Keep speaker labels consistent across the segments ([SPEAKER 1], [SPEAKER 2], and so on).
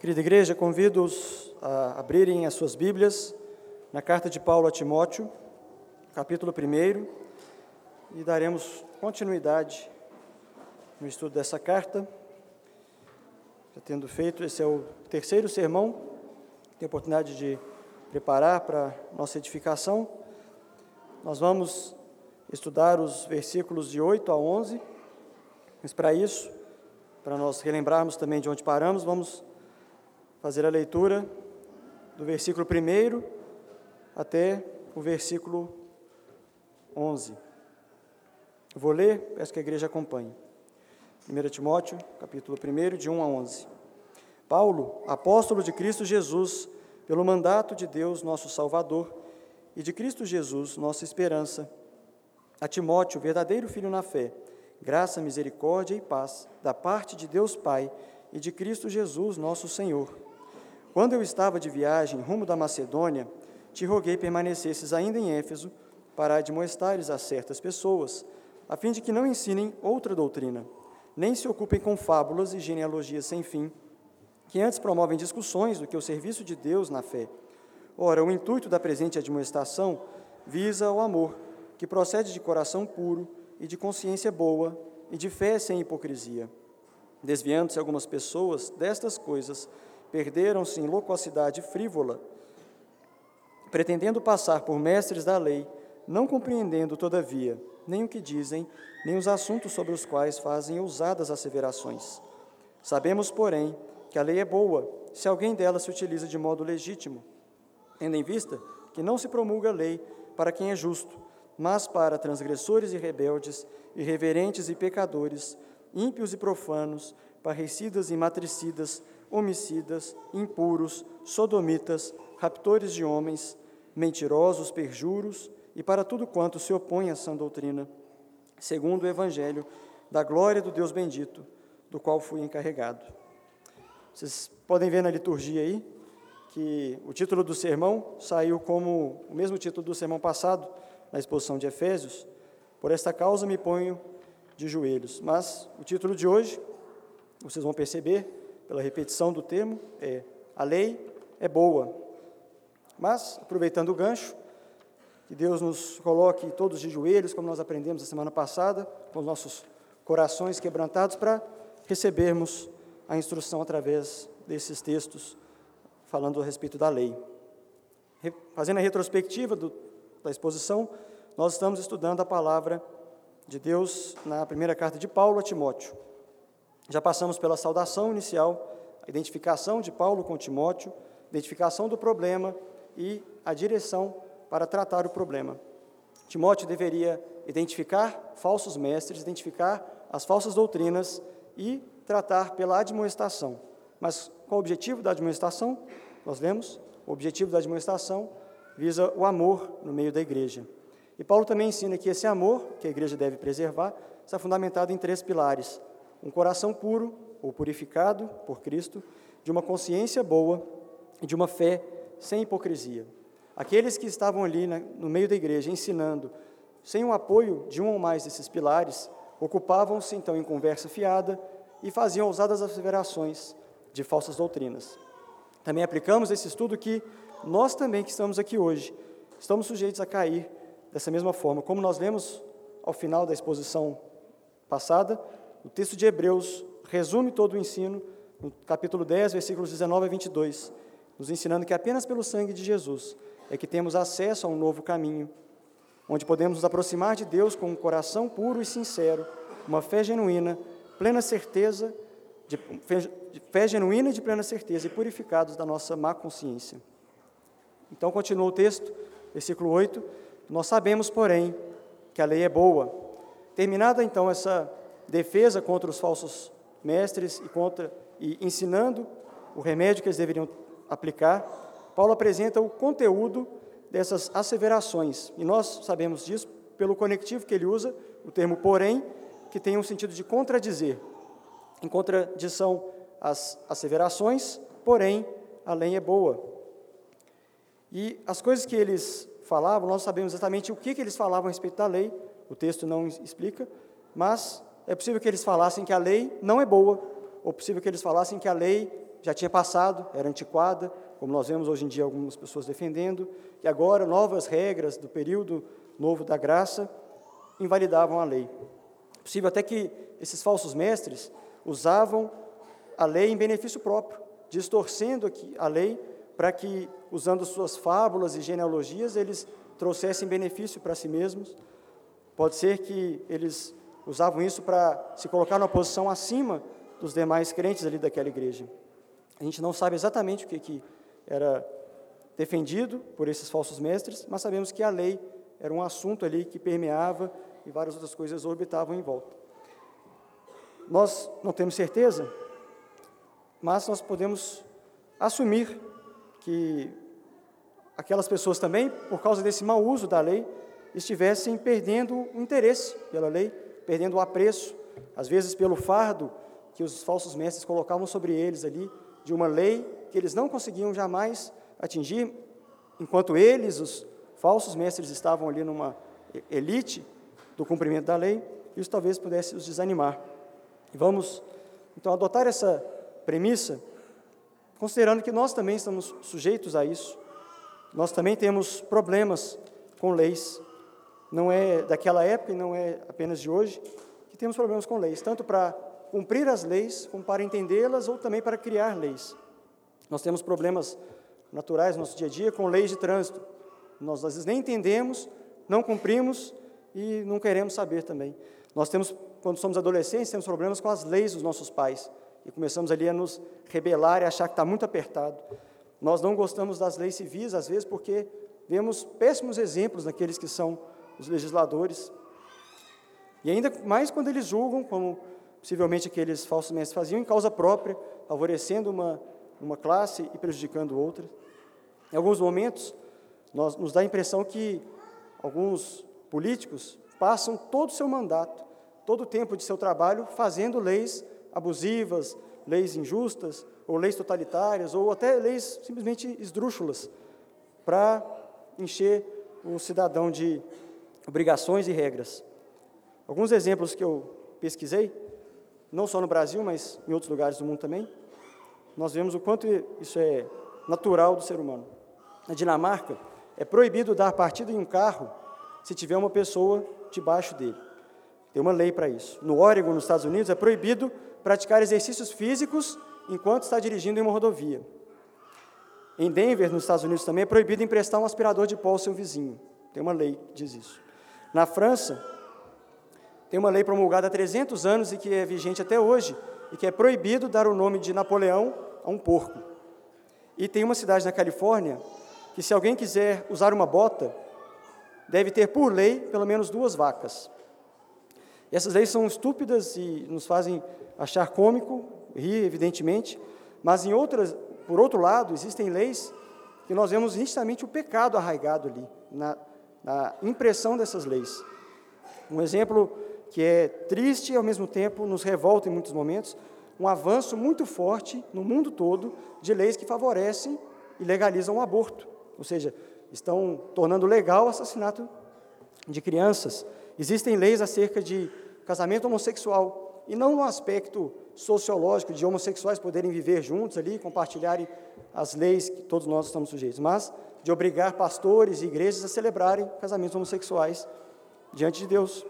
[SPEAKER 1] Querida igreja, convido-os a abrirem as suas Bíblias na carta de Paulo a Timóteo, capítulo 1, e daremos continuidade no estudo dessa carta. Já tendo feito, esse é o terceiro sermão, tenho a oportunidade de preparar para nossa edificação. Nós vamos estudar os versículos de 8 a 11, mas para isso, para nós relembrarmos também de onde paramos, vamos fazer a leitura do versículo 1 até o versículo 11. Eu vou ler, peço que a igreja acompanhe. 1 Timóteo, capítulo 1, de 1 a 11. Paulo, apóstolo de Cristo Jesus, pelo mandato de Deus, nosso Salvador, e de Cristo Jesus, nossa esperança, a Timóteo, verdadeiro filho na fé, graça, misericórdia e paz, da parte de Deus Pai e de Cristo Jesus, nosso Senhor quando eu estava de viagem rumo da Macedônia, te roguei permanecesses ainda em Éfeso para admoestares a certas pessoas, a fim de que não ensinem outra doutrina, nem se ocupem com fábulas e genealogias sem fim, que antes promovem discussões do que o serviço de Deus na fé. Ora, o intuito da presente admoestação visa o amor, que procede de coração puro e de consciência boa e de fé sem hipocrisia. Desviando-se algumas pessoas destas coisas, perderam-se em loquacidade frívola, pretendendo passar por mestres da lei, não compreendendo, todavia, nem o que dizem, nem os assuntos sobre os quais fazem ousadas asseverações. Sabemos, porém, que a lei é boa, se alguém dela se utiliza de modo legítimo, tendo em vista que não se promulga a lei para quem é justo, mas para transgressores e rebeldes, irreverentes e pecadores, ímpios e profanos, parricidas e matricidas, homicidas, impuros, sodomitas, raptores de homens, mentirosos, perjuros e para tudo quanto se opõe à sã doutrina, segundo o Evangelho da glória do Deus bendito, do qual fui encarregado. Vocês podem ver na liturgia aí que o título do sermão saiu como o mesmo título do sermão passado, na exposição de Efésios. Por esta causa me ponho de joelhos. Mas o título de hoje, vocês vão perceber, pela repetição do termo, é a lei é boa. Mas, aproveitando o gancho, que Deus nos coloque todos de joelhos, como nós aprendemos a semana passada, com os nossos corações quebrantados, para recebermos a instrução através desses textos, falando a respeito da lei. Fazendo a retrospectiva do, da exposição, nós estamos estudando a palavra de Deus na primeira carta de Paulo a Timóteo. Já passamos pela saudação inicial, a identificação de Paulo com Timóteo, identificação do problema e a direção para tratar o problema. Timóteo deveria identificar falsos mestres, identificar as falsas doutrinas e tratar pela admoestação. Mas qual o objetivo da admoestação? Nós lemos, o objetivo da admoestação visa o amor no meio da igreja. E Paulo também ensina que esse amor, que a igreja deve preservar, está fundamentado em três pilares: um coração puro ou purificado por Cristo, de uma consciência boa e de uma fé sem hipocrisia. Aqueles que estavam ali no meio da igreja ensinando, sem o apoio de um ou mais desses pilares, ocupavam-se então em conversa fiada e faziam ousadas asseverações de falsas doutrinas. Também aplicamos esse estudo que nós também que estamos aqui hoje, estamos sujeitos a cair dessa mesma forma. Como nós lemos ao final da exposição passada, o texto de Hebreus resume todo o ensino, no capítulo 10, versículos 19 a 22, nos ensinando que apenas pelo sangue de Jesus é que temos acesso a um novo caminho, onde podemos nos aproximar de Deus com um coração puro e sincero, uma fé genuína, plena certeza, de fé, de fé genuína e de plena certeza, e purificados da nossa má consciência. Então, continua o texto, versículo 8: Nós sabemos, porém, que a lei é boa. Terminada então essa defesa contra os falsos mestres e contra e ensinando o remédio que eles deveriam aplicar, Paulo apresenta o conteúdo dessas asseverações. E nós sabemos disso pelo conectivo que ele usa, o termo porém, que tem um sentido de contradizer. Em contradição às asseverações, porém, a lei é boa. E as coisas que eles falavam, nós sabemos exatamente o que, que eles falavam a respeito da lei, o texto não explica, mas é possível que eles falassem que a lei não é boa, ou possível que eles falassem que a lei já tinha passado, era antiquada, como nós vemos hoje em dia algumas pessoas defendendo, e agora novas regras do período novo da graça invalidavam a lei. É possível até que esses falsos mestres usavam a lei em benefício próprio, distorcendo a lei para que, usando suas fábulas e genealogias, eles trouxessem benefício para si mesmos. Pode ser que eles usavam isso para se colocar numa posição acima dos demais crentes ali daquela igreja. A gente não sabe exatamente o que, que era defendido por esses falsos mestres, mas sabemos que a lei era um assunto ali que permeava e várias outras coisas orbitavam em volta. Nós não temos certeza, mas nós podemos assumir que aquelas pessoas também, por causa desse mau uso da lei, estivessem perdendo o interesse pela lei, perdendo o apreço, às vezes pelo fardo que os falsos mestres colocavam sobre eles ali, de uma lei que eles não conseguiam jamais atingir, enquanto eles, os falsos mestres, estavam ali numa elite do cumprimento da lei, isso talvez pudesse os desanimar. Vamos, então, adotar essa premissa, considerando que nós também estamos sujeitos a isso, nós também temos problemas com leis, não é daquela época e não é apenas de hoje, que temos problemas com leis, tanto para cumprir as leis, como para entendê-las ou também para criar leis. Nós temos problemas naturais no nosso dia a dia com leis de trânsito. Nós às vezes nem entendemos, não cumprimos e não queremos saber também. Nós temos, quando somos adolescentes, temos problemas com as leis dos nossos pais e começamos ali a nos rebelar e achar que está muito apertado. Nós não gostamos das leis civis, às vezes, porque vemos péssimos exemplos naqueles que são os legisladores. E ainda mais quando eles julgam, como possivelmente aqueles falsos mestres faziam, em causa própria, favorecendo uma, uma classe e prejudicando outra. Em alguns momentos, nós, nos dá a impressão que alguns políticos passam todo o seu mandato, todo o tempo de seu trabalho, fazendo leis abusivas, leis injustas, ou leis totalitárias, ou até leis simplesmente esdrúxulas, para encher o cidadão de obrigações e regras. Alguns exemplos que eu pesquisei, não só no Brasil, mas em outros lugares do mundo também, nós vemos o quanto isso é natural do ser humano. Na Dinamarca, é proibido dar partida em um carro se tiver uma pessoa debaixo dele. Tem uma lei para isso. No Oregon, nos Estados Unidos, é proibido praticar exercícios físicos enquanto está dirigindo em uma rodovia. Em Denver, nos Estados Unidos, também é proibido emprestar um aspirador de pó ao seu vizinho. Tem uma lei que diz isso. Na França, tem uma lei promulgada há 300 anos e que é vigente até hoje, e que é proibido dar o nome de Napoleão a um porco. E tem uma cidade na Califórnia que, se alguém quiser usar uma bota, deve ter por lei pelo menos duas vacas. E essas leis são estúpidas e nos fazem achar cômico, rir, evidentemente, mas em outras, por outro lado, existem leis que nós vemos nitidamente o pecado arraigado ali, na, na impressão dessas leis. Um exemplo que é triste e ao mesmo tempo nos revolta em muitos momentos, um avanço muito forte no mundo todo de leis que favorecem e legalizam o aborto. Ou seja, estão tornando legal o assassinato de crianças. Existem leis acerca de casamento homossexual, e não no aspecto sociológico de homossexuais poderem viver juntos ali, compartilharem as leis que todos nós estamos sujeitos, mas de obrigar pastores e igrejas a celebrarem casamentos homossexuais diante de Deus.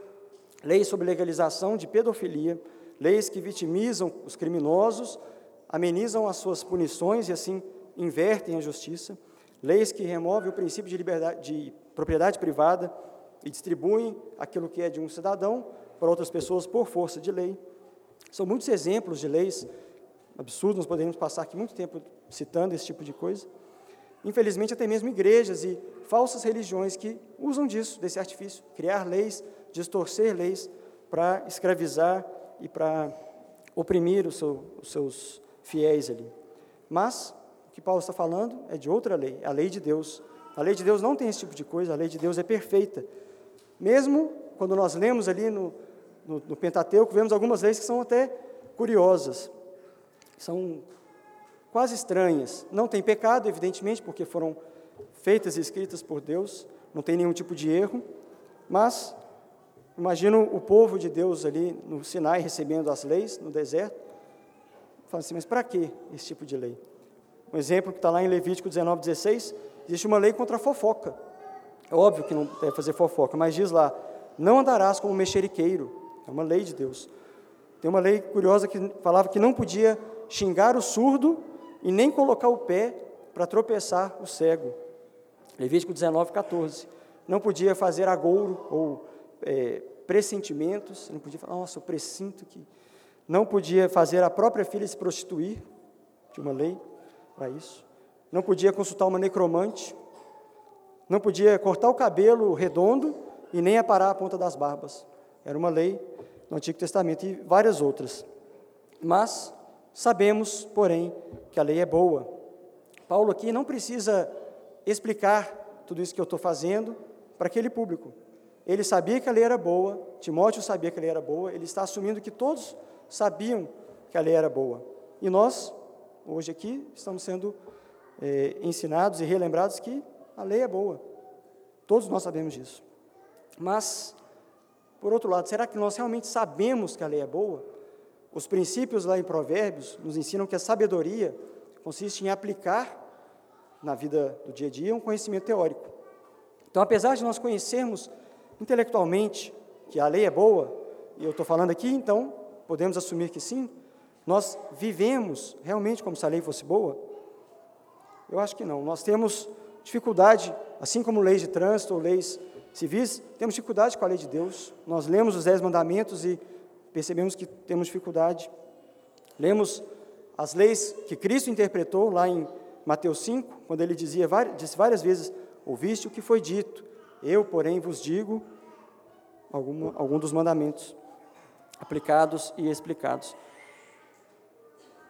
[SPEAKER 1] Leis sobre legalização de pedofilia, leis que vitimizam os criminosos, amenizam as suas punições e assim invertem a justiça leis que removem o princípio de, liberdade, de propriedade privada e distribuem aquilo que é de um cidadão para outras pessoas por força de lei. São muitos exemplos de leis absurdos, nós poderíamos passar aqui muito tempo citando esse tipo de coisa. Infelizmente, até mesmo igrejas e falsas religiões que usam disso, desse artifício, criar leis, distorcer leis para escravizar e para oprimir seu, os seus fiéis ali. Mas que Paulo está falando é de outra lei, a lei de Deus. A lei de Deus não tem esse tipo de coisa, a lei de Deus é perfeita. Mesmo quando nós lemos ali no, no, no Pentateuco, vemos algumas leis que são até curiosas, são quase estranhas. Não tem pecado, evidentemente, porque foram feitas e escritas por Deus, não tem nenhum tipo de erro, mas imagino o povo de Deus ali no Sinai recebendo as leis no deserto, fala assim, mas para que esse tipo de lei? Um exemplo que está lá em Levítico 19, 16, existe uma lei contra a fofoca. É óbvio que não deve fazer fofoca, mas diz lá, não andarás como mexeriqueiro. É uma lei de Deus. Tem uma lei curiosa que falava que não podia xingar o surdo e nem colocar o pé para tropeçar o cego. Levítico 19, 14. Não podia fazer agouro ou é, pressentimentos, não podia falar, nossa, eu presinto que. Não podia fazer a própria filha se prostituir, tinha uma lei para isso. Não podia consultar uma necromante. Não podia cortar o cabelo redondo e nem aparar a ponta das barbas. Era uma lei no Antigo Testamento e várias outras. Mas sabemos, porém, que a lei é boa. Paulo aqui não precisa explicar tudo isso que eu estou fazendo para aquele público. Ele sabia que a lei era boa, Timóteo sabia que a lei era boa, ele está assumindo que todos sabiam que a lei era boa. E nós, hoje aqui, estamos sendo é, ensinados e relembrados que a lei é boa. Todos nós sabemos disso. Mas por outro lado, será que nós realmente sabemos que a lei é boa? Os princípios lá em Provérbios nos ensinam que a sabedoria consiste em aplicar na vida do dia a dia um conhecimento teórico. Então, apesar de nós conhecermos intelectualmente que a lei é boa, e eu estou falando aqui, então podemos assumir que sim, nós vivemos realmente como se a lei fosse boa? Eu acho que não. Nós temos dificuldade, assim como leis de trânsito ou leis civis, temos dificuldade com a lei de Deus. Nós lemos os Dez Mandamentos e percebemos que temos dificuldade. Lemos as leis que Cristo interpretou lá em Mateus 5, quando ele dizia, disse várias vezes: Ouviste o que foi dito, eu, porém, vos digo algum, algum dos mandamentos aplicados e explicados.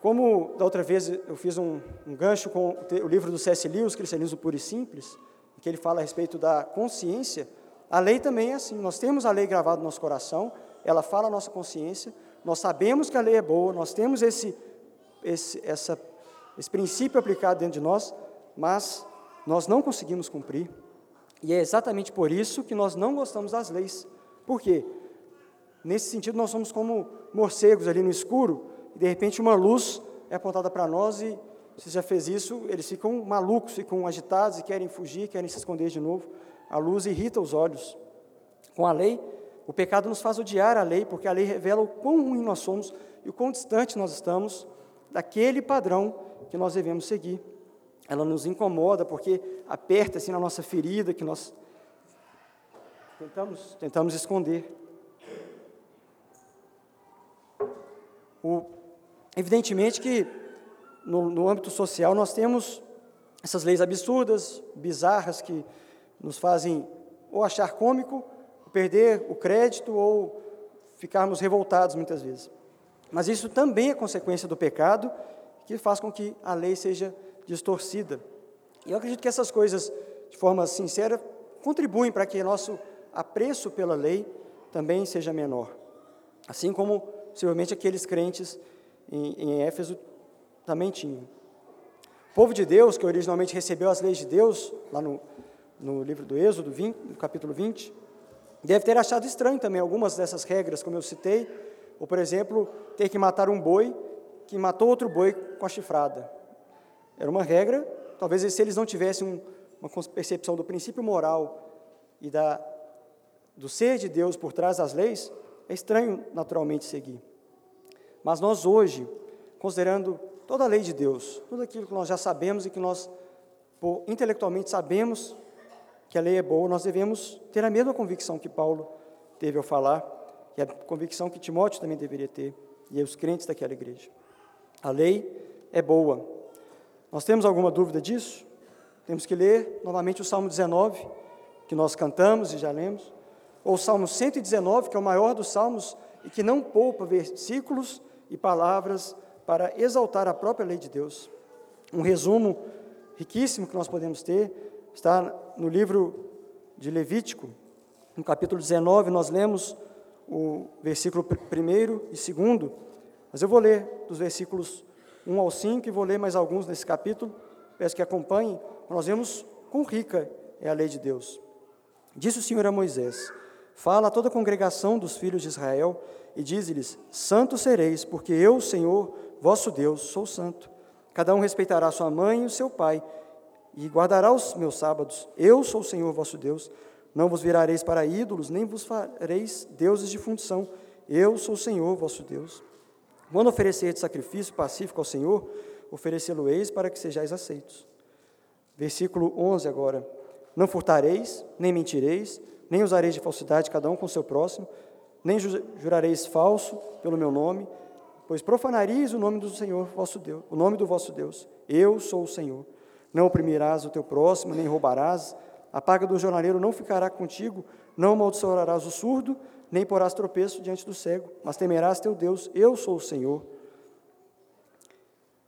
[SPEAKER 1] Como da outra vez eu fiz um, um gancho com o livro do C.S. Lewis, Cristianismo Puro e Simples, que ele fala a respeito da consciência, a lei também é assim. Nós temos a lei gravada no nosso coração, ela fala a nossa consciência, nós sabemos que a lei é boa, nós temos esse, esse, essa, esse princípio aplicado dentro de nós, mas nós não conseguimos cumprir. E é exatamente por isso que nós não gostamos das leis. Por quê? Nesse sentido, nós somos como morcegos ali no escuro, e de repente uma luz é apontada para nós e você já fez isso, eles ficam malucos, ficam agitados e querem fugir, querem se esconder de novo. A luz irrita os olhos. Com a lei, o pecado nos faz odiar a lei, porque a lei revela o quão ruim nós somos e o quão distante nós estamos daquele padrão que nós devemos seguir. Ela nos incomoda porque aperta assim na nossa ferida que nós tentamos, tentamos esconder. O, evidentemente que no, no âmbito social, nós temos essas leis absurdas, bizarras, que nos fazem ou achar cômico, perder o crédito ou ficarmos revoltados muitas vezes. Mas isso também é consequência do pecado, que faz com que a lei seja distorcida. E eu acredito que essas coisas, de forma sincera, contribuem para que nosso apreço pela lei também seja menor. Assim como, possivelmente, aqueles crentes em, em Éfeso também tinham. O povo de Deus, que originalmente recebeu as leis de Deus, lá no, no livro do Êxodo, 20, no capítulo 20, deve ter achado estranho também algumas dessas regras, como eu citei, ou, por exemplo, ter que matar um boi que matou outro boi com a chifrada. Era uma regra, talvez se eles não tivessem um, uma percepção do princípio moral e da, do ser de Deus por trás das leis, é estranho naturalmente seguir. Mas nós hoje, considerando toda a lei de Deus, tudo aquilo que nós já sabemos e que nós por, intelectualmente sabemos que a lei é boa, nós devemos ter a mesma convicção que Paulo teve ao falar, e a convicção que Timóteo também deveria ter, e os crentes daquela igreja. A lei é boa. Nós temos alguma dúvida disso? Temos que ler novamente o Salmo 19, que nós cantamos e já lemos, ou o Salmo 119, que é o maior dos salmos e que não poupa versículos e palavras para exaltar a própria lei de Deus. Um resumo riquíssimo que nós podemos ter está no livro de Levítico, no capítulo 19, nós lemos o versículo 1 e 2, mas eu vou ler dos versículos 1 ao 5 e vou ler mais alguns nesse capítulo, peço que acompanhem, nós vemos quão rica é a lei de Deus. Disse o Senhor a Moisés: Fala a toda a congregação dos filhos de Israel e dize-lhes: Santos sereis, porque eu, Senhor, vosso Deus, sou santo. Cada um respeitará sua mãe e o seu pai, e guardará os meus sábados. Eu sou o Senhor vosso Deus. Não vos virareis para ídolos, nem vos fareis deuses de função. Eu sou o Senhor vosso Deus. Quando oferecerdes sacrifício pacífico ao Senhor, oferecê-lo-eis para que sejais aceitos. Versículo 11 agora. Não furtareis, nem mentireis, nem usareis de falsidade cada um com seu próximo, nem jurareis falso pelo meu nome, pois profanareis o nome do Senhor vosso Deus, o nome do vosso Deus. Eu sou o Senhor. Não oprimirás o teu próximo, nem roubarás. A paga do jornaleiro não ficará contigo, não amaldiçoarás o surdo, nem porás tropeço diante do cego, mas temerás teu Deus, eu sou o Senhor.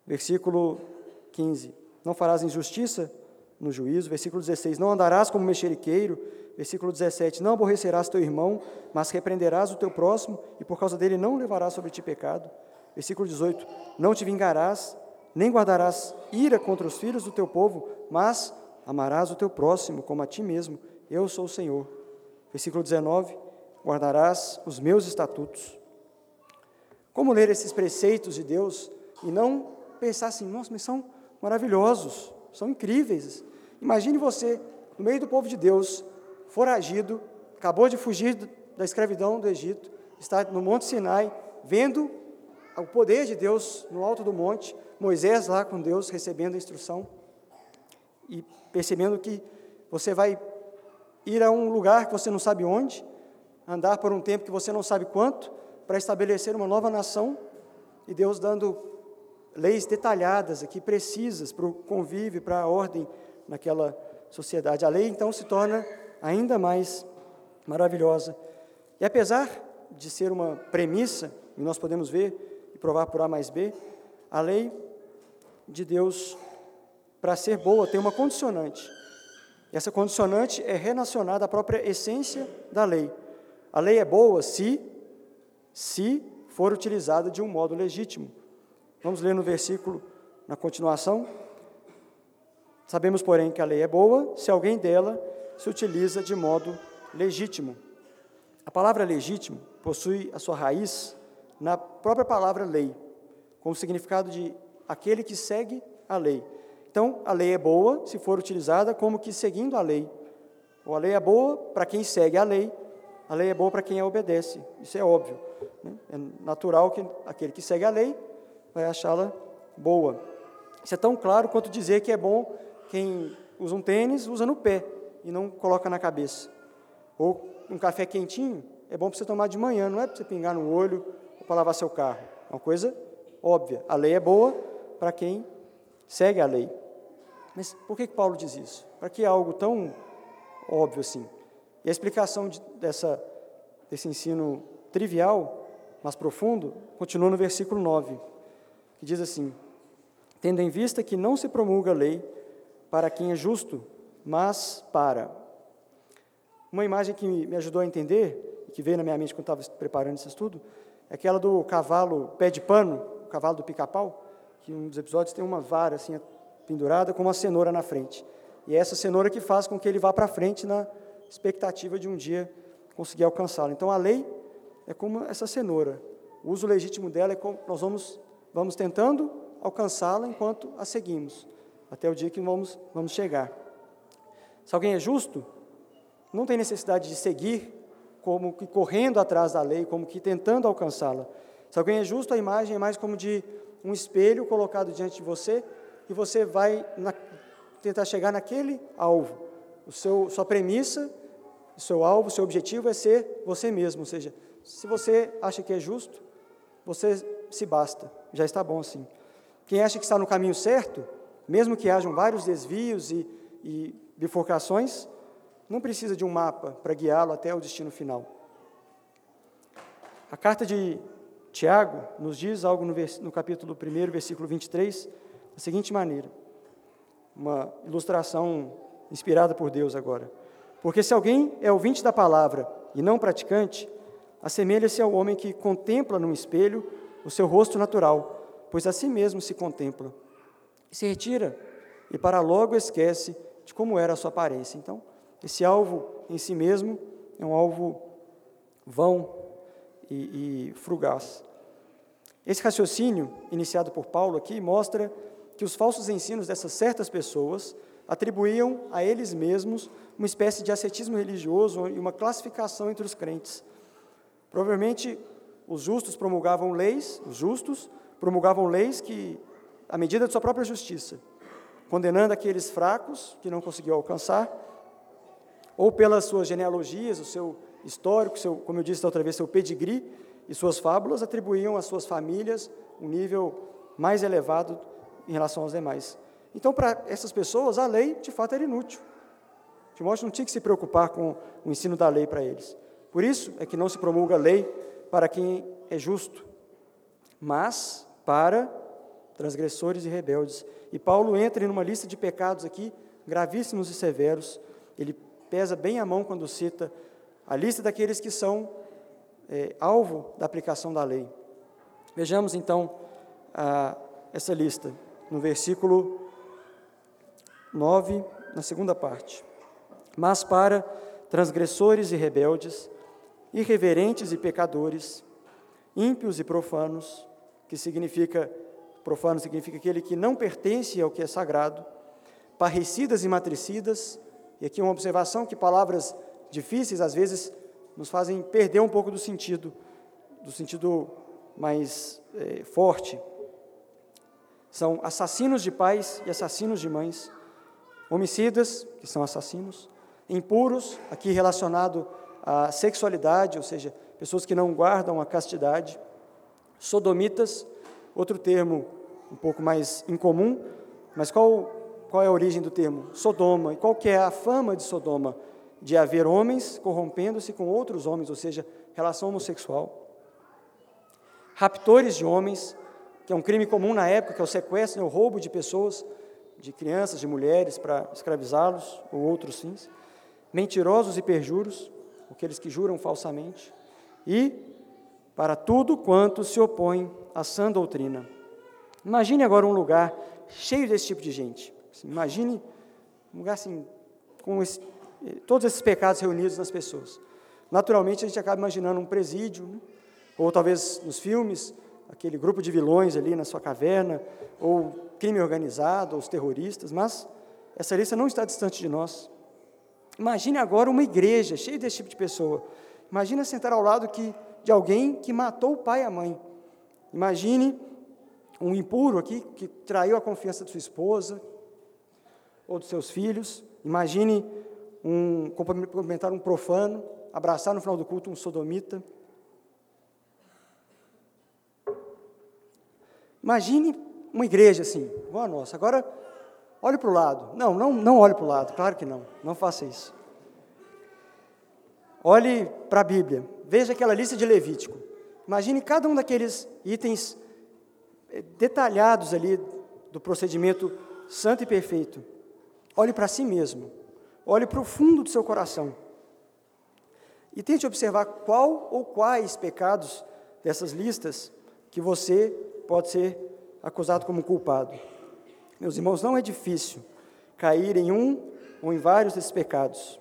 [SPEAKER 1] Versículo 15: Não farás injustiça no juízo. Versículo 16: Não andarás como mexeriqueiro. Versículo 17: Não aborrecerás teu irmão, mas repreenderás o teu próximo, e por causa dele não levarás sobre ti pecado. Versículo 18: Não te vingarás, nem guardarás ira contra os filhos do teu povo, mas amarás o teu próximo como a ti mesmo. Eu sou o Senhor. Versículo 19: Guardarás os meus estatutos. Como ler esses preceitos de Deus e não pensar assim, nossa, mas são maravilhosos, são incríveis. Imagine você, no meio do povo de Deus, foragido, acabou de fugir da escravidão do Egito, está no Monte Sinai, vendo o poder de Deus no alto do monte, Moisés lá com Deus recebendo a instrução e percebendo que você vai ir a um lugar que você não sabe onde, andar por um tempo que você não sabe quanto, para estabelecer uma nova nação, e Deus dando leis detalhadas aqui, precisas para o convívio, para a ordem naquela sociedade. A lei então se torna ainda mais maravilhosa. E apesar de ser uma premissa, e nós podemos ver provar por A mais B, a lei de Deus, para ser boa, tem uma condicionante. E essa condicionante é relacionada à própria essência da lei. A lei é boa se, se for utilizada de um modo legítimo. Vamos ler no versículo, na continuação. Sabemos, porém, que a lei é boa se alguém dela se utiliza de modo legítimo. A palavra legítimo possui a sua raiz na própria palavra lei, com o significado de aquele que segue a lei. Então, a lei é boa se for utilizada como que seguindo a lei. Ou a lei é boa para quem segue a lei, a lei é boa para quem a obedece. Isso é óbvio. Né? É natural que aquele que segue a lei vai achá-la boa. Isso é tão claro quanto dizer que é bom quem usa um tênis, usa no pé e não coloca na cabeça. Ou um café quentinho, é bom para você tomar de manhã, não é para você pingar no olho ou para lavar seu carro. É uma coisa óbvia. A lei é boa para quem segue a lei. Mas por que Paulo diz isso? Para que algo tão óbvio assim? E a explicação de, dessa, desse ensino trivial, mas profundo, continua no versículo 9 que diz assim: Tendo em vista que não se promulga a lei para quem é justo, mas para. Uma imagem que me ajudou a entender, que veio na minha mente quando estava preparando esse estudo, aquela do cavalo pé de pano, o cavalo do pica-pau, que em um dos episódios tem uma vara assim pendurada com uma cenoura na frente. E é essa cenoura que faz com que ele vá para frente na expectativa de um dia conseguir alcançá-lo. Então a lei é como essa cenoura. O uso legítimo dela é como nós vamos vamos tentando alcançá-la enquanto a seguimos, até o dia que vamos, vamos chegar. Se alguém é justo, não tem necessidade de seguir como que correndo atrás da lei, como que tentando alcançá-la. Se alguém é justo, a imagem é mais como de um espelho colocado diante de você e você vai na, tentar chegar naquele alvo. O seu, sua premissa, seu alvo, seu objetivo é ser você mesmo. Ou seja, se você acha que é justo, você se basta, já está bom assim. Quem acha que está no caminho certo, mesmo que hajam vários desvios e, e bifurcações, não precisa de um mapa para guiá-lo até o destino final. A carta de Tiago nos diz algo no, vers, no capítulo 1, versículo 23, da seguinte maneira: uma ilustração inspirada por Deus agora. Porque se alguém é ouvinte da palavra e não praticante, assemelha-se ao homem que contempla num espelho o seu rosto natural, pois a si mesmo se contempla. E se retira e para logo esquece de como era a sua aparência. Então, esse alvo em si mesmo é um alvo vão e, e frugaz. Esse raciocínio, iniciado por Paulo aqui, mostra que os falsos ensinos dessas certas pessoas atribuíam a eles mesmos uma espécie de ascetismo religioso e uma classificação entre os crentes. Provavelmente, os justos promulgavam leis, os justos promulgavam leis que, à medida de sua própria justiça, condenando aqueles fracos que não conseguiu alcançar, ou pelas suas genealogias, o seu histórico, seu, como eu disse da outra vez, seu pedigree e suas fábulas, atribuíam às suas famílias um nível mais elevado em relação aos demais. Então, para essas pessoas, a lei, de fato, era inútil. Timóteo não tinha que se preocupar com o ensino da lei para eles. Por isso é que não se promulga lei para quem é justo, mas para transgressores e rebeldes. E Paulo entra em uma lista de pecados aqui, gravíssimos e severos. Ele pesa bem a mão quando cita a lista daqueles que são é, alvo da aplicação da lei. Vejamos então a, essa lista no versículo 9, na segunda parte. Mas para transgressores e rebeldes, irreverentes e pecadores, ímpios e profanos, que significa, profano significa aquele que não pertence ao que é sagrado, parricidas e matricidas, e aqui uma observação que palavras difíceis às vezes nos fazem perder um pouco do sentido, do sentido mais é, forte. São assassinos de pais e assassinos de mães, homicidas, que são assassinos, impuros, aqui relacionado à sexualidade, ou seja, pessoas que não guardam a castidade, sodomitas, outro termo um pouco mais incomum, mas qual, qual é a origem do termo? Sodoma. E qual que é a fama de Sodoma? De haver homens corrompendo-se com outros homens, ou seja, relação homossexual. Raptores de homens, que é um crime comum na época, que é o sequestro, né, o roubo de pessoas, de crianças, de mulheres, para escravizá-los, ou outros fins. Mentirosos e perjuros, aqueles que juram falsamente. E para tudo quanto se opõe à sã doutrina. Imagine agora um lugar cheio desse tipo de gente. Imagine um lugar assim, com esse, todos esses pecados reunidos nas pessoas. Naturalmente, a gente acaba imaginando um presídio, né? ou talvez nos filmes, aquele grupo de vilões ali na sua caverna, ou crime organizado, ou os terroristas, mas essa lista não está distante de nós. Imagine agora uma igreja cheia desse tipo de pessoa. Imagine sentar ao lado que, de alguém que matou o pai e a mãe. Imagine um impuro aqui que traiu a confiança de sua esposa ou dos seus filhos. Imagine um cumprimentar um profano, abraçar no final do culto um sodomita. Imagine uma igreja assim, igual a nossa. Agora, olhe para o lado. Não, não, não olhe para o lado, claro que não. Não faça isso. Olhe para a Bíblia. Veja aquela lista de Levítico. Imagine cada um daqueles itens eh, detalhados ali do procedimento santo e perfeito. Olhe para si mesmo. Olhe para o fundo do seu coração. E tente observar qual ou quais pecados dessas listas que você pode ser acusado como culpado. Meus irmãos, não é difícil cair em um ou em vários desses pecados.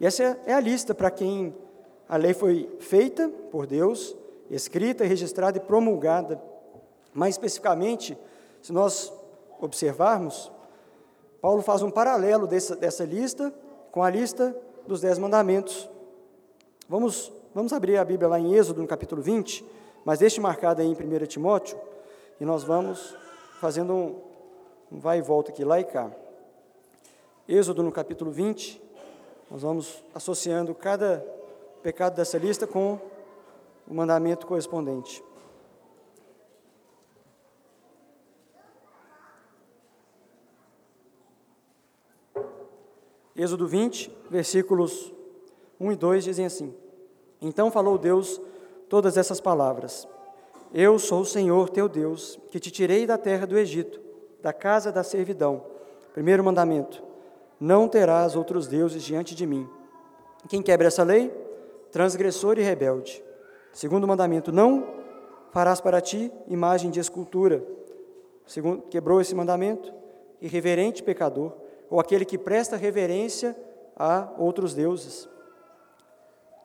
[SPEAKER 1] E essa é a lista para quem a lei foi feita por Deus, escrita, registrada e promulgada. Mais especificamente, se nós observarmos, Paulo faz um paralelo dessa, dessa lista com a lista dos Dez Mandamentos. Vamos, vamos abrir a Bíblia lá em Êxodo, no capítulo 20, mas deixe marcado aí em 1 Timóteo, e nós vamos fazendo um, um vai e volta aqui, lá e cá. Êxodo, no capítulo 20, nós vamos associando cada pecado dessa lista com o mandamento correspondente. Êxodo 20, versículos 1 e 2 dizem assim: Então falou Deus todas essas palavras: Eu sou o Senhor teu Deus, que te tirei da terra do Egito, da casa da servidão. Primeiro mandamento: não terás outros deuses diante de mim. Quem quebra essa lei? Transgressor e rebelde. Segundo mandamento: não farás para ti imagem de escultura. Segundo, quebrou esse mandamento? Irreverente pecador, ou aquele que presta reverência a outros deuses.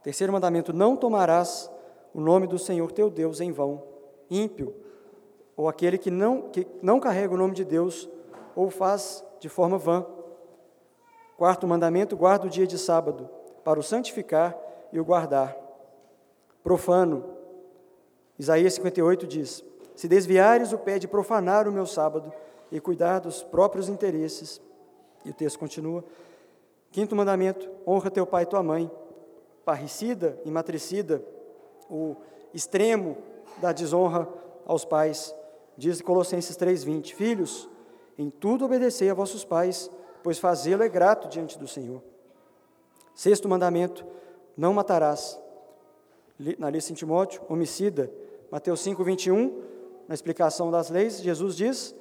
[SPEAKER 1] Terceiro mandamento: não tomarás o nome do Senhor teu Deus em vão. ímpio, ou aquele que não, que não carrega o nome de Deus, ou faz de forma vã. Quarto mandamento: guarda o dia de sábado, para o santificar e o guardar. Profano. Isaías 58 diz: Se desviares o pé de profanar o meu sábado e cuidar dos próprios interesses. E o texto continua. Quinto mandamento: honra teu pai e tua mãe. Parricida e matricida, o extremo da desonra aos pais. Diz Colossenses 3:20: Filhos, em tudo obedecei a vossos pais, pois fazê-lo é grato diante do Senhor. Sexto mandamento: não matarás. Na lista em Timóteo, homicida. Mateus 5:21, na explicação das leis, Jesus diz: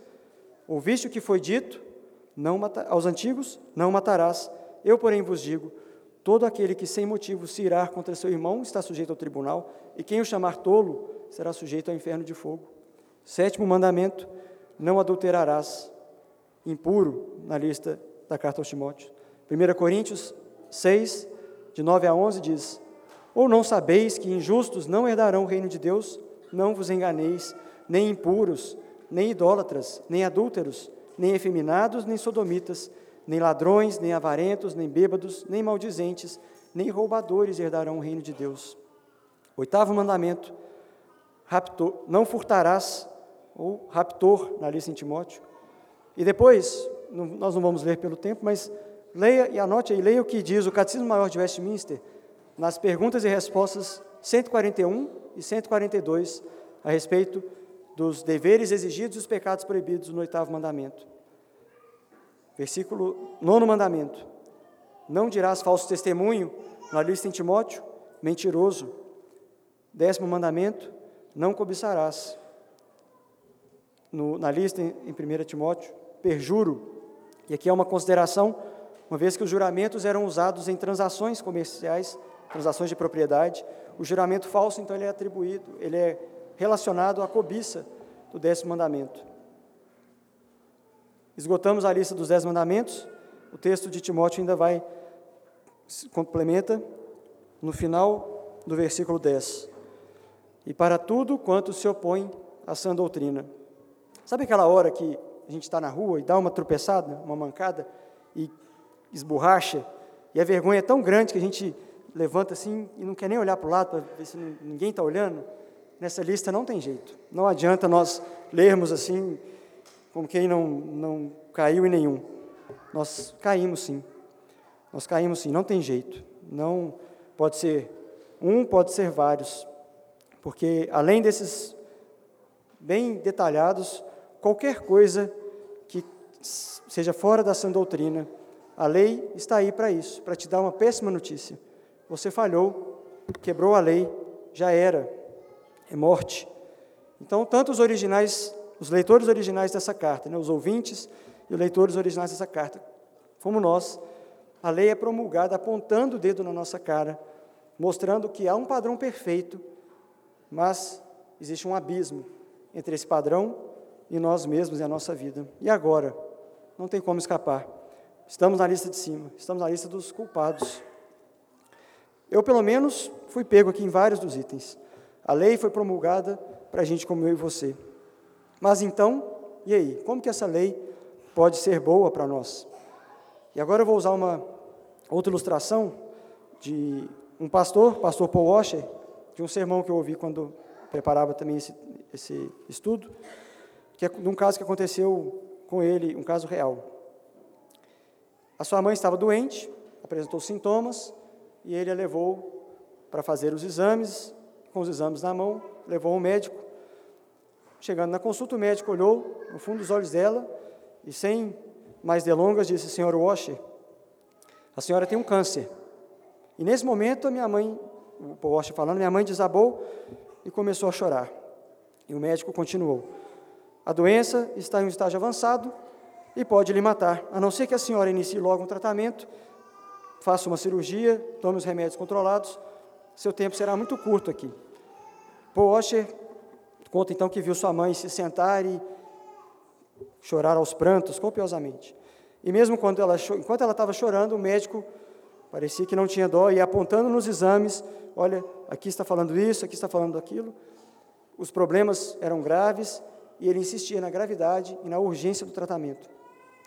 [SPEAKER 1] Ouviste o que foi dito não aos antigos: Não matarás. Eu, porém, vos digo: todo aquele que sem motivo se irá contra seu irmão está sujeito ao tribunal, e quem o chamar tolo será sujeito ao inferno de fogo. Sétimo mandamento: não adulterarás. Impuro, na lista da carta aos Timóteos. 1 Coríntios 6, de 9 a 11, diz: Ou não sabeis que injustos não herdarão o reino de Deus? Não vos enganeis, nem impuros, nem idólatras, nem adúlteros, nem efeminados, nem sodomitas, nem ladrões, nem avarentos, nem bêbados, nem maldizentes, nem roubadores herdarão o reino de Deus. Oitavo mandamento: raptor, não furtarás, ou raptor, na lista em Timóteo. E depois, nós não vamos ler pelo tempo, mas leia e anote aí, leia o que diz o Catecismo Maior de Westminster, nas perguntas e respostas 141 e 142, a respeito dos deveres exigidos e os pecados proibidos no oitavo mandamento. Versículo, nono mandamento. Não dirás falso testemunho, na lista em Timóteo, mentiroso. Décimo mandamento, não cobiçarás. No, na lista em, em 1 Timóteo, perjuro. E aqui é uma consideração, uma vez que os juramentos eram usados em transações comerciais, transações de propriedade, o juramento falso, então, ele é atribuído, ele é relacionado à cobiça do décimo mandamento. Esgotamos a lista dos dez mandamentos, o texto de Timóteo ainda vai, complementa no final do versículo 10. E para tudo quanto se opõe à sã doutrina. Sabe aquela hora que a gente está na rua e dá uma tropeçada, uma mancada, e esborracha, e a vergonha é tão grande que a gente levanta assim e não quer nem olhar para o lado para ver se ninguém está olhando? Nessa lista não tem jeito. Não adianta nós lermos assim, como quem não, não caiu em nenhum. Nós caímos sim. Nós caímos sim, não tem jeito. Não pode ser um, pode ser vários. Porque além desses bem detalhados, qualquer coisa que seja fora da sã doutrina, a lei está aí para isso, para te dar uma péssima notícia. Você falhou, quebrou a lei, já era, é morte. Então, tanto os originais, os leitores originais dessa carta, né, os ouvintes e os leitores originais dessa carta, como nós, a lei é promulgada apontando o dedo na nossa cara, mostrando que há um padrão perfeito, mas existe um abismo entre esse padrão e nós mesmos e a nossa vida. E agora? Não tem como escapar. Estamos na lista de cima, estamos na lista dos culpados. Eu, pelo menos, fui pego aqui em vários dos itens. A lei foi promulgada para a gente como eu e você. Mas então, e aí? Como que essa lei pode ser boa para nós? E agora eu vou usar uma outra ilustração de um pastor, pastor Paul Washer, de um sermão que eu ouvi quando preparava também esse, esse estudo, que é de um caso que aconteceu com ele, um caso real. A sua mãe estava doente, apresentou sintomas, e ele a levou para fazer os exames, com os exames na mão, levou ao médico. Chegando na consulta, o médico olhou no fundo dos olhos dela e, sem mais delongas, disse: Senhor Washer, a senhora tem um câncer. E nesse momento, a minha mãe, o Washer falando, minha mãe desabou e começou a chorar. E o médico continuou: A doença está em um estágio avançado e pode lhe matar, a não ser que a senhora inicie logo um tratamento faça uma cirurgia, tome os remédios controlados, seu tempo será muito curto aqui. Paul Washer conta então que viu sua mãe se sentar e chorar aos prantos copiosamente. E mesmo quando ela, enquanto ela estava chorando, o médico parecia que não tinha dó e apontando nos exames, olha, aqui está falando isso, aqui está falando aquilo. os problemas eram graves e ele insistia na gravidade e na urgência do tratamento.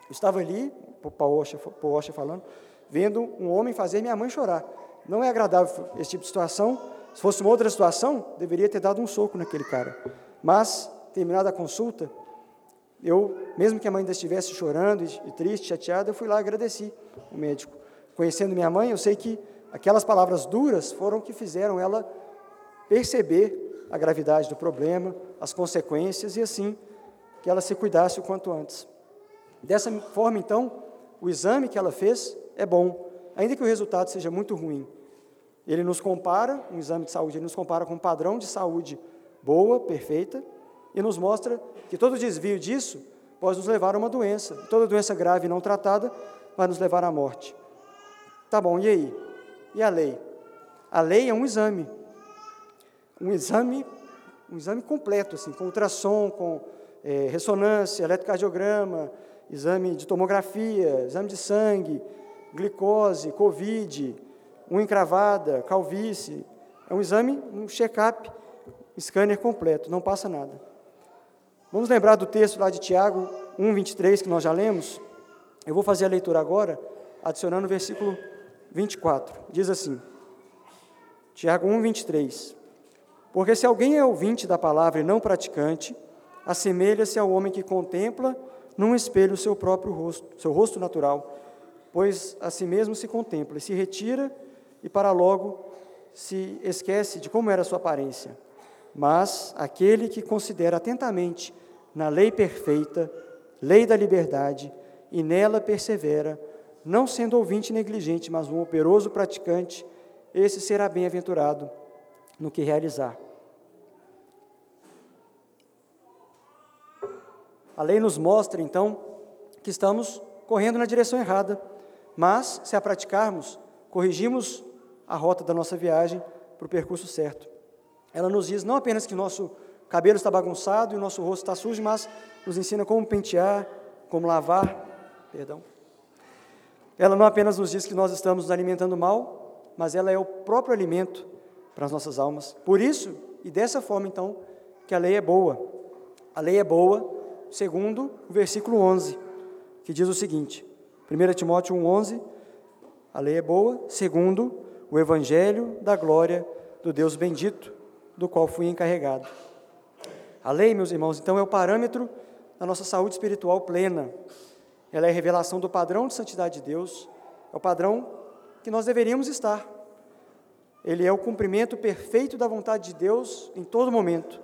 [SPEAKER 1] Eu estava ali, Paul Washer falando, vendo um homem fazer minha mãe chorar. Não é agradável esse tipo de situação. Se fosse uma outra situação, deveria ter dado um soco naquele cara. Mas, terminada a consulta, eu, mesmo que a mãe ainda estivesse chorando e, triste, chateada, eu fui lá e agradeci o médico. Conhecendo minha mãe, eu sei que aquelas palavras duras foram que fizeram ela perceber a gravidade do problema, as consequências e assim que ela se cuidasse o quanto antes. Dessa forma, então, o exame que ela fez é bom, ainda que o resultado seja muito ruim. Ele nos compara, um exame de saúde, ele nos compara com um padrão de saúde boa, perfeita, e nos mostra que todo desvio disso pode nos levar a uma doença. Toda doença grave não tratada vai nos levar à morte. Tá bom, e aí? E a lei? A lei é um exame. Um exame, um exame completo, assim, com ultrassom, com é, ressonância, eletrocardiograma, exame de tomografia, exame de sangue, glicose, covid, unha encravada, calvície. É um exame, um check-up, scanner completo, não passa nada. Vamos lembrar do texto lá de Tiago 1, 23, que nós já lemos? Eu vou fazer a leitura agora, adicionando o versículo 24. Diz assim, Tiago 1, 23. Porque se alguém é ouvinte da palavra e não praticante, assemelha-se ao homem que contempla num espelho seu próprio rosto, seu rosto natural, pois a si mesmo se contempla e se retira e para logo se esquece de como era sua aparência. Mas aquele que considera atentamente na lei perfeita, lei da liberdade, e nela persevera, não sendo ouvinte negligente, mas um operoso praticante, esse será bem-aventurado no que realizar. A lei nos mostra, então, que estamos correndo na direção errada, mas, se a praticarmos, corrigimos a rota da nossa viagem para o percurso certo. Ela nos diz não apenas que nosso cabelo está bagunçado e o nosso rosto está sujo, mas nos ensina como pentear, como lavar, perdão. Ela não apenas nos diz que nós estamos nos alimentando mal, mas ela é o próprio alimento para as nossas almas. Por isso, e dessa forma então, que a lei é boa. A lei é boa, segundo o versículo 11, que diz o seguinte: 1 Timóteo 1:11, a lei é boa, segundo o evangelho da glória do Deus bendito, do qual fui encarregado. A lei, meus irmãos, então é o parâmetro da nossa saúde espiritual plena. Ela é a revelação do padrão de santidade de Deus, é o padrão que nós deveríamos estar. Ele é o cumprimento perfeito da vontade de Deus em todo momento.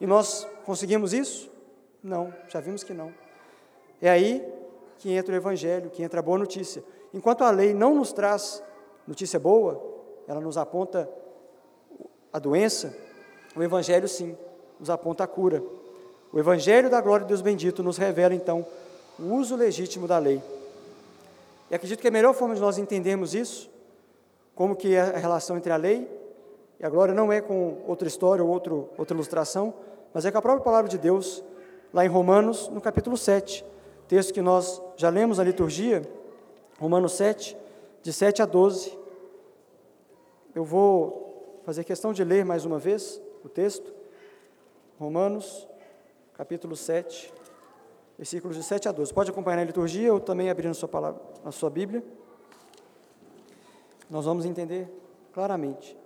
[SPEAKER 1] E nós conseguimos isso? Não, já vimos que não. É aí que entra o Evangelho, que entra a boa notícia. Enquanto a lei não nos traz notícia boa, ela nos aponta a doença, o Evangelho sim nos aponta a cura. O Evangelho da glória de Deus bendito nos revela, então, o uso legítimo da lei. E acredito que a melhor forma de nós entendermos isso, como que é a relação entre a lei e a glória não é com outra história ou outro, outra ilustração, mas é com a própria palavra de Deus, lá em Romanos, no capítulo 7, texto que nós já lemos na liturgia, Romanos 7, de 7 a 12. Eu vou fazer questão de ler mais uma vez o texto. Romanos, capítulo 7, versículos de 7 a 12. Pode acompanhar na liturgia ou também abrir na sua, palavra, na sua Bíblia. Nós vamos entender claramente.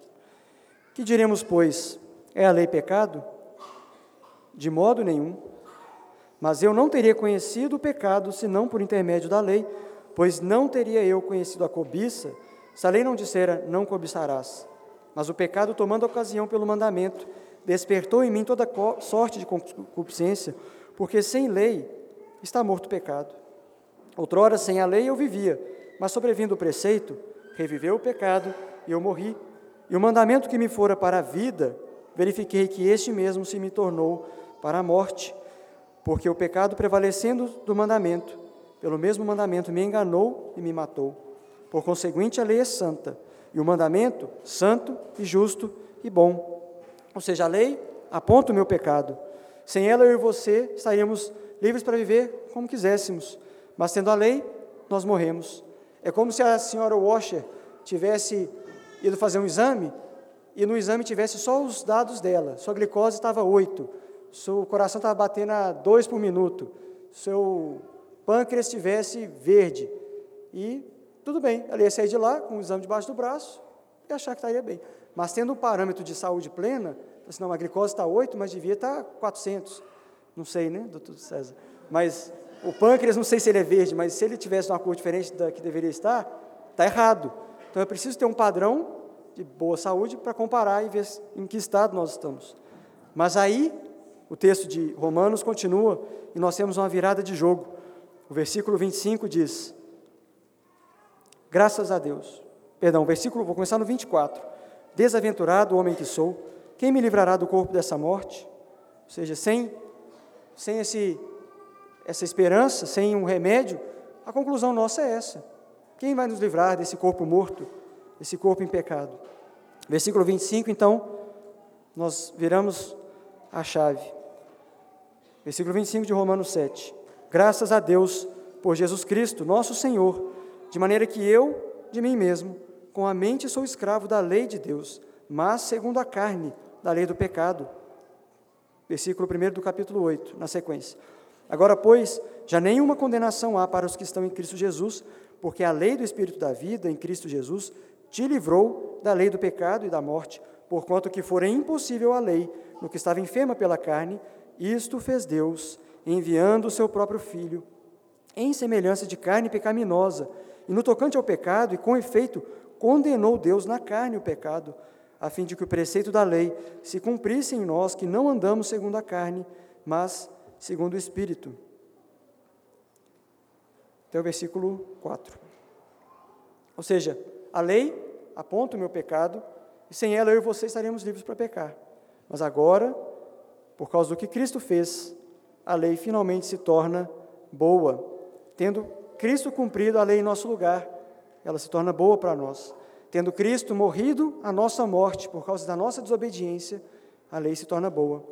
[SPEAKER 1] Que diremos, pois? É a lei pecado? De modo nenhum. Mas eu não teria conhecido o pecado senão por intermédio da lei, pois não teria eu conhecido a cobiça se a lei não dissera não cobiçarás. Mas o pecado, tomando ocasião pelo mandamento, despertou em mim toda sorte de concupiscência, porque sem lei está morto o pecado. Outrora, sem a lei eu vivia, mas sobrevindo o preceito, reviveu o pecado e eu morri. E o mandamento que me fora para a vida, verifiquei que este mesmo se me tornou para a morte, porque o pecado prevalecendo do mandamento, pelo mesmo mandamento me enganou e me matou. Por conseguinte, a lei é santa, e o mandamento santo e justo e bom. Ou seja, a lei aponta o meu pecado. Sem ela, eu e você estaríamos livres para viver como quiséssemos. Mas tendo a lei, nós morremos. É como se a senhora Washer tivesse ido fazer um exame e no exame tivesse só os dados dela, sua glicose estava 8, seu coração estava batendo a 2 por minuto, seu pâncreas estivesse verde, e tudo bem, ela ia sair de lá com o exame debaixo do braço e achar que estaria bem. Mas tendo um parâmetro de saúde plena, assim, não, a glicose está 8, mas devia estar 400. Não sei, né, doutor César? Mas o pâncreas, não sei se ele é verde, mas se ele tivesse uma cor diferente da que deveria estar, está errado. Então é preciso ter um padrão de boa saúde para comparar e ver em que estado nós estamos. Mas aí, o texto de Romanos continua e nós temos uma virada de jogo. O versículo 25 diz: Graças a Deus. Perdão, versículo, vou começar no 24. Desaventurado homem que sou, quem me livrará do corpo dessa morte? Ou seja, sem, sem esse, essa esperança, sem um remédio, a conclusão nossa é essa. Quem vai nos livrar desse corpo morto, desse corpo em pecado? Versículo 25, então, nós viramos a chave. Versículo 25 de Romanos 7. Graças a Deus por Jesus Cristo, nosso Senhor, de maneira que eu, de mim mesmo, com a mente sou escravo da lei de Deus, mas segundo a carne, da lei do pecado. Versículo 1 do capítulo 8, na sequência. Agora, pois, já nenhuma condenação há para os que estão em Cristo Jesus, porque a lei do Espírito da vida em Cristo Jesus te livrou da lei do pecado e da morte, porquanto que fora impossível a lei, no que estava enferma pela carne, isto fez Deus, enviando o seu próprio Filho, em semelhança de carne pecaminosa, e no tocante ao pecado, e com efeito, condenou Deus na carne o pecado, a fim de que o preceito da lei se cumprisse em nós que não andamos segundo a carne, mas segundo o Espírito. Até o versículo 4. Ou seja, a lei aponta o meu pecado, e sem ela eu e você estaremos livres para pecar. Mas agora, por causa do que Cristo fez, a lei finalmente se torna boa, tendo Cristo cumprido a lei em nosso lugar, ela se torna boa para nós. Tendo Cristo morrido a nossa morte por causa da nossa desobediência, a lei se torna boa.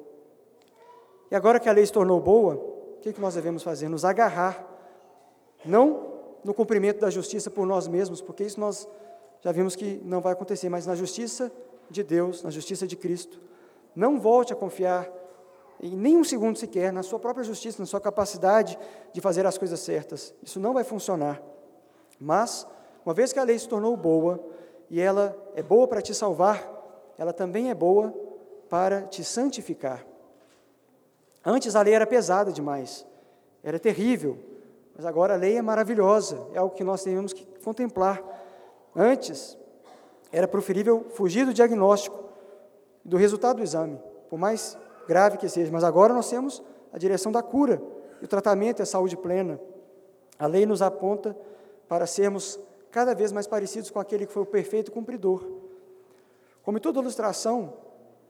[SPEAKER 1] E agora que a lei se tornou boa, o que, que nós devemos fazer? Nos agarrar, não no cumprimento da justiça por nós mesmos, porque isso nós já vimos que não vai acontecer, mas na justiça de Deus, na justiça de Cristo. Não volte a confiar em nenhum segundo sequer na sua própria justiça, na sua capacidade de fazer as coisas certas. Isso não vai funcionar. Mas, uma vez que a lei se tornou boa, e ela é boa para te salvar, ela também é boa para te santificar. Antes a lei era pesada demais, era terrível, mas agora a lei é maravilhosa, é algo que nós temos que contemplar. Antes era preferível fugir do diagnóstico, do resultado do exame, por mais grave que seja, mas agora nós temos a direção da cura, e o tratamento é saúde plena. A lei nos aponta para sermos cada vez mais parecidos com aquele que foi o perfeito cumpridor. Como toda ilustração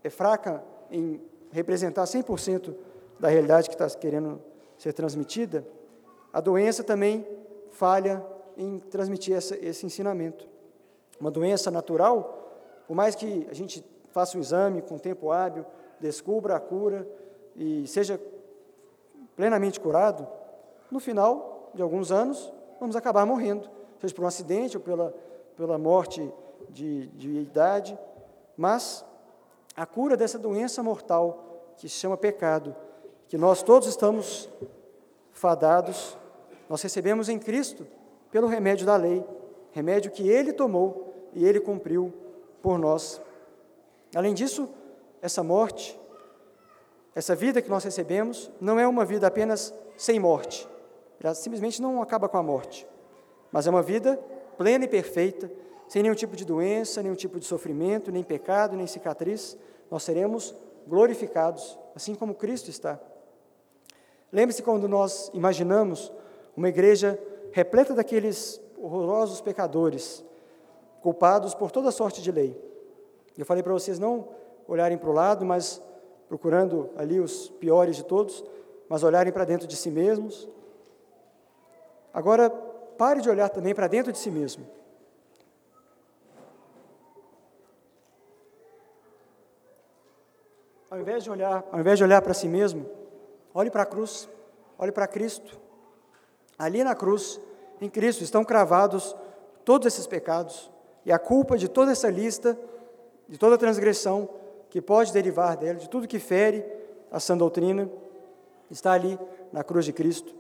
[SPEAKER 1] é fraca em representar 100% da realidade que está querendo ser transmitida, a doença também falha em transmitir essa, esse ensinamento. Uma doença natural, por mais que a gente faça um exame com tempo hábil, descubra a cura e seja plenamente curado, no final de alguns anos, vamos acabar morrendo, seja por um acidente ou pela, pela morte de, de idade, mas a cura dessa doença mortal que se chama pecado, que nós todos estamos fadados, nós recebemos em Cristo pelo remédio da lei, remédio que Ele tomou e Ele cumpriu por nós. Além disso, essa morte, essa vida que nós recebemos, não é uma vida apenas sem morte. Ela simplesmente não acaba com a morte, mas é uma vida plena e perfeita, sem nenhum tipo de doença, nenhum tipo de sofrimento, nem pecado, nem cicatriz. Nós seremos glorificados, assim como Cristo está. Lembre-se quando nós imaginamos uma igreja repleta daqueles horrorosos pecadores, culpados por toda sorte de lei. Eu falei para vocês não olharem para o lado, mas procurando ali os piores de todos, mas olharem para dentro de si mesmos. Agora, pare de olhar também para dentro de si mesmo. Ao invés de olhar, ao invés de olhar para si mesmo, olhe para a cruz, olhe para Cristo. Ali na cruz, em Cristo, estão cravados todos esses pecados, e a culpa de toda essa lista de toda transgressão que pode derivar dela, de tudo que fere a sã doutrina, está ali na cruz de Cristo.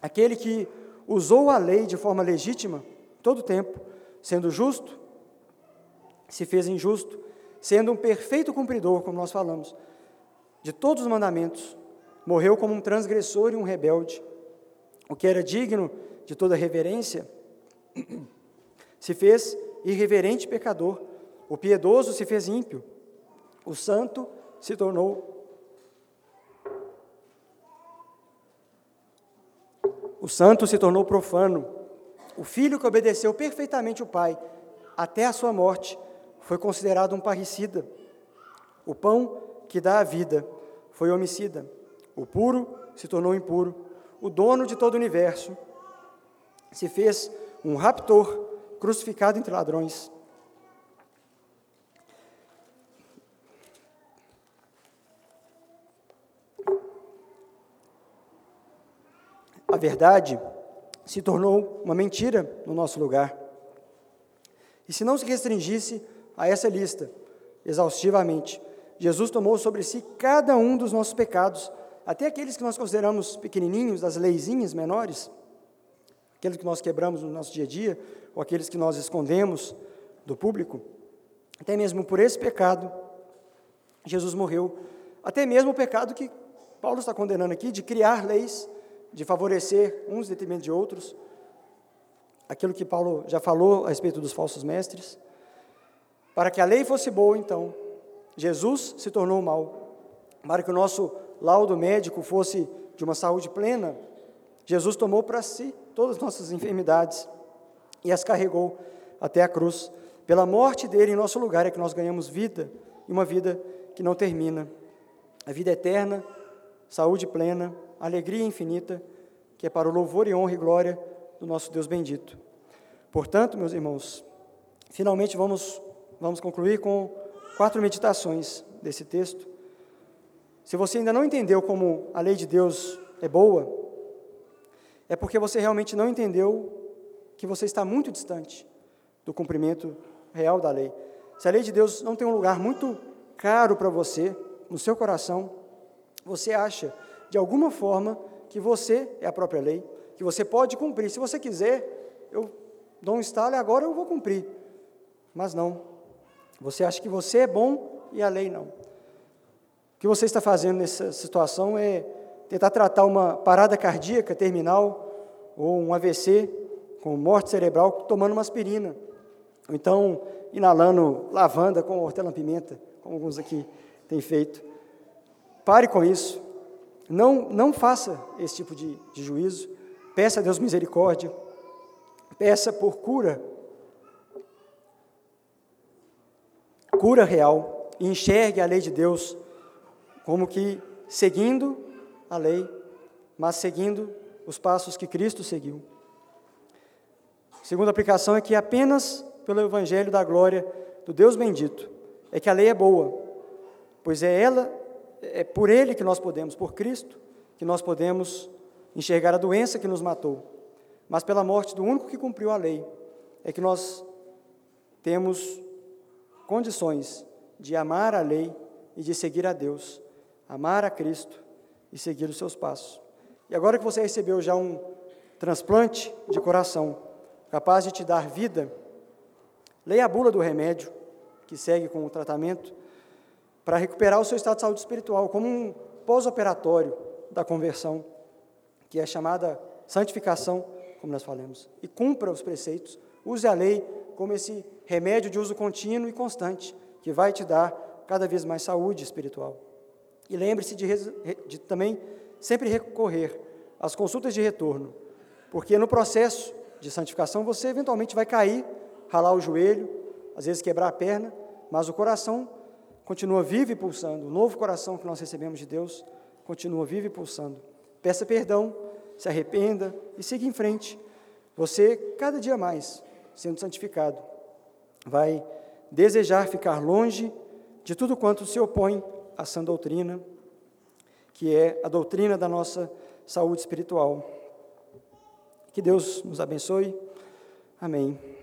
[SPEAKER 1] Aquele que usou a lei de forma legítima todo o tempo, sendo justo, se fez injusto, sendo um perfeito cumpridor, como nós falamos, de todos os mandamentos, morreu como um transgressor e um rebelde, o que era digno de toda reverência, se fez irreverente pecador, o piedoso se fez ímpio, o santo se tornou o santo se tornou profano. O filho que obedeceu perfeitamente o pai até a sua morte foi considerado um parricida. O pão que dá a vida foi homicida. O puro se tornou impuro. O dono de todo o universo se fez um raptor crucificado entre ladrões. Verdade se tornou uma mentira no nosso lugar. E se não se restringisse a essa lista exaustivamente, Jesus tomou sobre si cada um dos nossos pecados, até aqueles que nós consideramos pequenininhos, das leizinhas menores, aqueles que nós quebramos no nosso dia a dia, ou aqueles que nós escondemos do público, até mesmo por esse pecado, Jesus morreu. Até mesmo o pecado que Paulo está condenando aqui, de criar leis, de favorecer uns em detrimento de outros, aquilo que Paulo já falou a respeito dos falsos mestres. Para que a lei fosse boa, então, Jesus se tornou mal. Para que o nosso laudo médico fosse de uma saúde plena, Jesus tomou para si todas as nossas enfermidades e as carregou até a cruz. Pela morte dele em nosso lugar é que nós ganhamos vida, e uma vida que não termina. A vida eterna, saúde plena, alegria infinita, que é para o louvor e honra e glória do nosso Deus bendito. Portanto, meus irmãos, finalmente vamos, vamos concluir com quatro meditações desse texto. Se você ainda não entendeu como a lei de Deus é boa, é porque você realmente não entendeu que você está muito distante do cumprimento real da lei. Se a lei de Deus não tem um lugar muito caro para você, no seu coração, você acha, de alguma forma, que você é a própria lei, que você pode cumprir. Se você quiser, eu dou um estalo e agora eu vou cumprir. Mas não. Você acha que você é bom e a lei não. O que você está fazendo nessa situação é tentar tratar uma parada cardíaca terminal ou um AVC com morte cerebral tomando uma aspirina. Ou então inalando lavanda com hortelã-pimenta, como alguns aqui têm feito. Pare com isso. Não, não faça esse tipo de, de juízo. Peça a Deus misericórdia. Peça por cura. Cura real. E enxergue a lei de Deus como que seguindo a lei, mas seguindo os passos que Cristo seguiu. Segunda aplicação é que apenas pelo Evangelho da glória do Deus bendito é que a lei é boa, pois é ela, é por Ele que nós podemos, por Cristo, que nós podemos enxergar a doença que nos matou. Mas pela morte do único que cumpriu a lei, é que nós temos condições de amar a lei e de seguir a Deus, amar a Cristo e seguir os seus passos. E agora que você recebeu já um transplante de coração, capaz de te dar vida, leia a bula do remédio que segue com o tratamento para recuperar o seu estado de saúde espiritual, como um pós-operatório da conversão, que é chamada santificação, como nós falamos. E cumpra os preceitos, use a lei como esse remédio de uso contínuo e constante, que vai te dar cada vez mais saúde espiritual. E lembre-se de, de também sempre recorrer às consultas de retorno, porque no processo de santificação você eventualmente vai cair, ralar o joelho, às vezes quebrar a perna, mas o coração continua vivo e pulsando. O novo coração que nós recebemos de Deus continua vivo e pulsando. Peça perdão, se arrependa e siga em frente. Você, cada dia mais, sendo santificado, vai desejar ficar longe de tudo quanto se opõe a sã doutrina, que é a doutrina da nossa saúde espiritual. Que Deus nos abençoe. Amém.